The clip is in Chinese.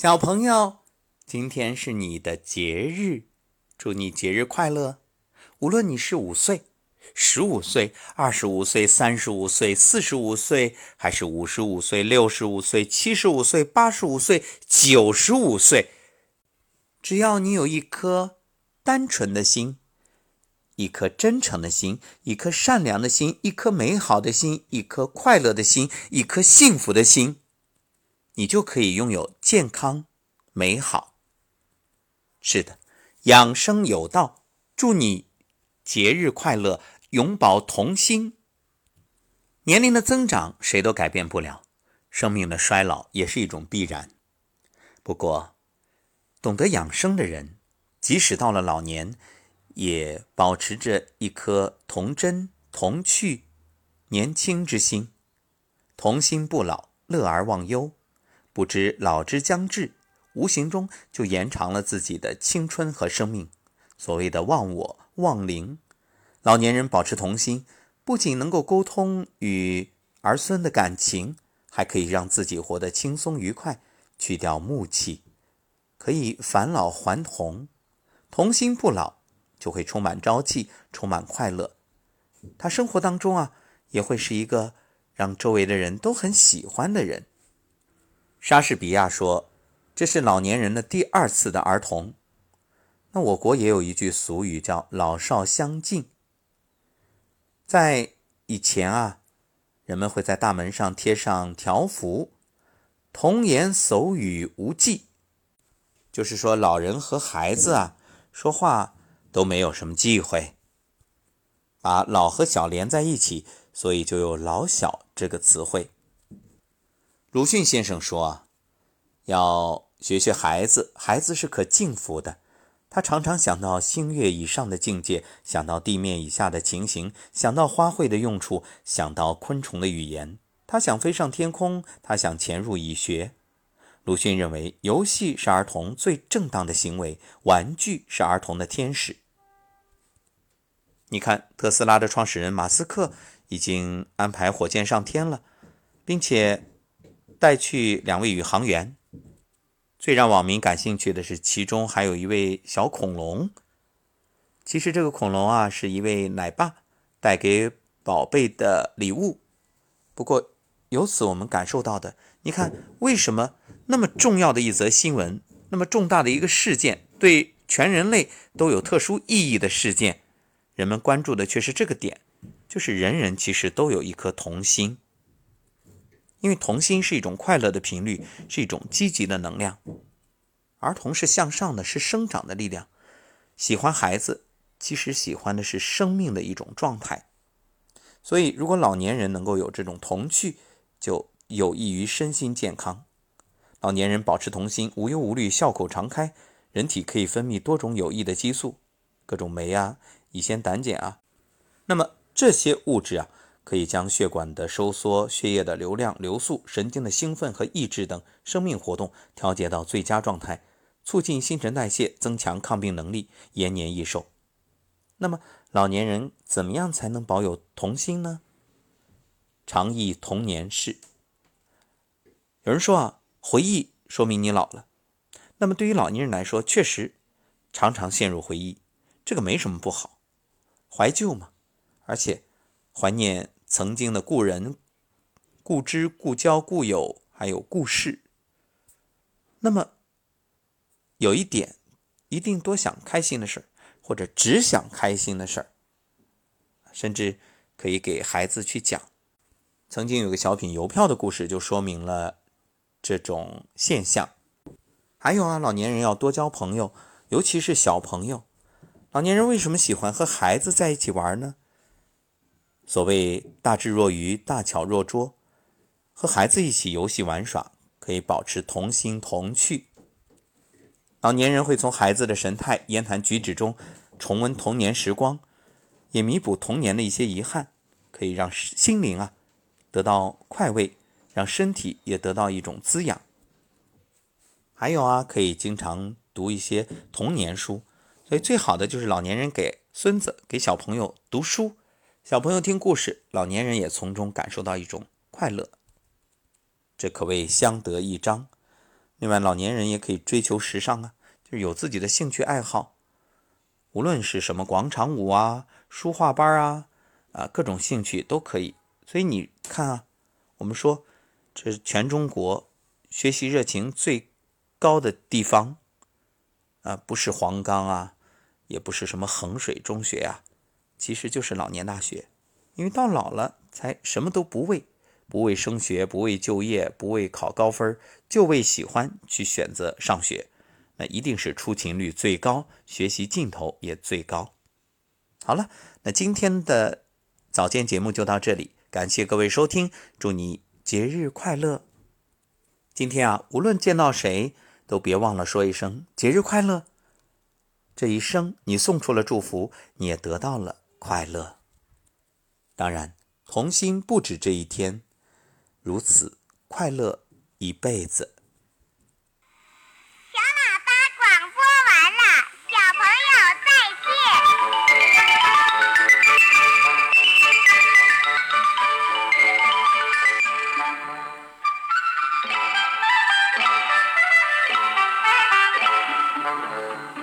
小朋友，今天是你的节日，祝你节日快乐。无论你是五岁、十五岁、二十五岁、三十五岁、四十五岁，还是五十五岁、六十五岁、七十五岁、八十五岁、九十五岁，只要你有一颗单纯的心，一颗真诚的心，一颗善良的心，一颗美好的心，一颗快乐的心，一颗幸福的心。你就可以拥有健康、美好。是的，养生有道，祝你节日快乐，永葆童心。年龄的增长谁都改变不了，生命的衰老也是一种必然。不过，懂得养生的人，即使到了老年，也保持着一颗童真、童趣、年轻之心，童心不老，乐而忘忧。不知老之将至，无形中就延长了自己的青春和生命。所谓的忘我忘灵，老年人保持童心，不仅能够沟通与儿孙的感情，还可以让自己活得轻松愉快，去掉暮气，可以返老还童。童心不老，就会充满朝气，充满快乐。他生活当中啊，也会是一个让周围的人都很喜欢的人。莎士比亚说：“这是老年人的第二次的儿童。”那我国也有一句俗语叫“老少相敬”。在以前啊，人们会在大门上贴上条幅：“童言叟语无忌”，就是说老人和孩子啊说话都没有什么忌讳，把老和小连在一起，所以就有“老小”这个词汇。鲁迅先生说：“，要学学孩子，孩子是可敬服的。他常常想到星月以上的境界，想到地面以下的情形，想到花卉的用处，想到昆虫的语言。他想飞上天空，他想潜入蚁穴。”鲁迅认为，游戏是儿童最正当的行为，玩具是儿童的天使。你看，特斯拉的创始人马斯克已经安排火箭上天了，并且。带去两位宇航员，最让网民感兴趣的是，其中还有一位小恐龙。其实这个恐龙啊，是一位奶爸带给宝贝的礼物。不过由此我们感受到的，你看为什么那么重要的一则新闻，那么重大的一个事件，对全人类都有特殊意义的事件，人们关注的却是这个点，就是人人其实都有一颗童心。因为童心是一种快乐的频率，是一种积极的能量。儿童是向上的，是生长的力量。喜欢孩子，其实喜欢的是生命的一种状态。所以，如果老年人能够有这种童趣，就有益于身心健康。老年人保持童心，无忧无虑，笑口常开，人体可以分泌多种有益的激素，各种酶啊、乙酰胆碱啊。那么这些物质啊。可以将血管的收缩、血液的流量、流速、神经的兴奋和抑制等生命活动调节到最佳状态，促进新陈代谢，增强抗病能力，延年益寿。那么，老年人怎么样才能保有童心呢？常忆童年事。有人说啊，回忆说明你老了。那么，对于老年人来说，确实常常陷入回忆，这个没什么不好，怀旧嘛，而且。怀念曾经的故人、故知、故交、故友，还有故事。那么，有一点，一定多想开心的事儿，或者只想开心的事儿，甚至可以给孩子去讲。曾经有个小品邮票的故事，就说明了这种现象。还有啊，老年人要多交朋友，尤其是小朋友。老年人为什么喜欢和孩子在一起玩呢？所谓大智若愚，大巧若拙，和孩子一起游戏玩耍，可以保持童心童趣。老年人会从孩子的神态、言谈举止中重温童年时光，也弥补童年的一些遗憾，可以让心灵啊得到快慰，让身体也得到一种滋养。还有啊，可以经常读一些童年书，所以最好的就是老年人给孙子、给小朋友读书。小朋友听故事，老年人也从中感受到一种快乐，这可谓相得益彰。另外，老年人也可以追求时尚啊，就是有自己的兴趣爱好，无论是什么广场舞啊、书画班啊，啊，各种兴趣都可以。所以你看啊，我们说这是全中国学习热情最高的地方啊，不是黄冈啊，也不是什么衡水中学啊，其实就是老年大学，因为到老了才什么都不为。不为升学，不为就业，不为考高分，就为喜欢去选择上学，那一定是出勤率最高，学习劲头也最高。好了，那今天的早间节目就到这里，感谢各位收听，祝你节日快乐。今天啊，无论见到谁，都别忘了说一声节日快乐。这一生，你送出了祝福，你也得到了快乐。当然童心不止这一天。如此快乐一辈子。小喇叭广播完了小朋友再见。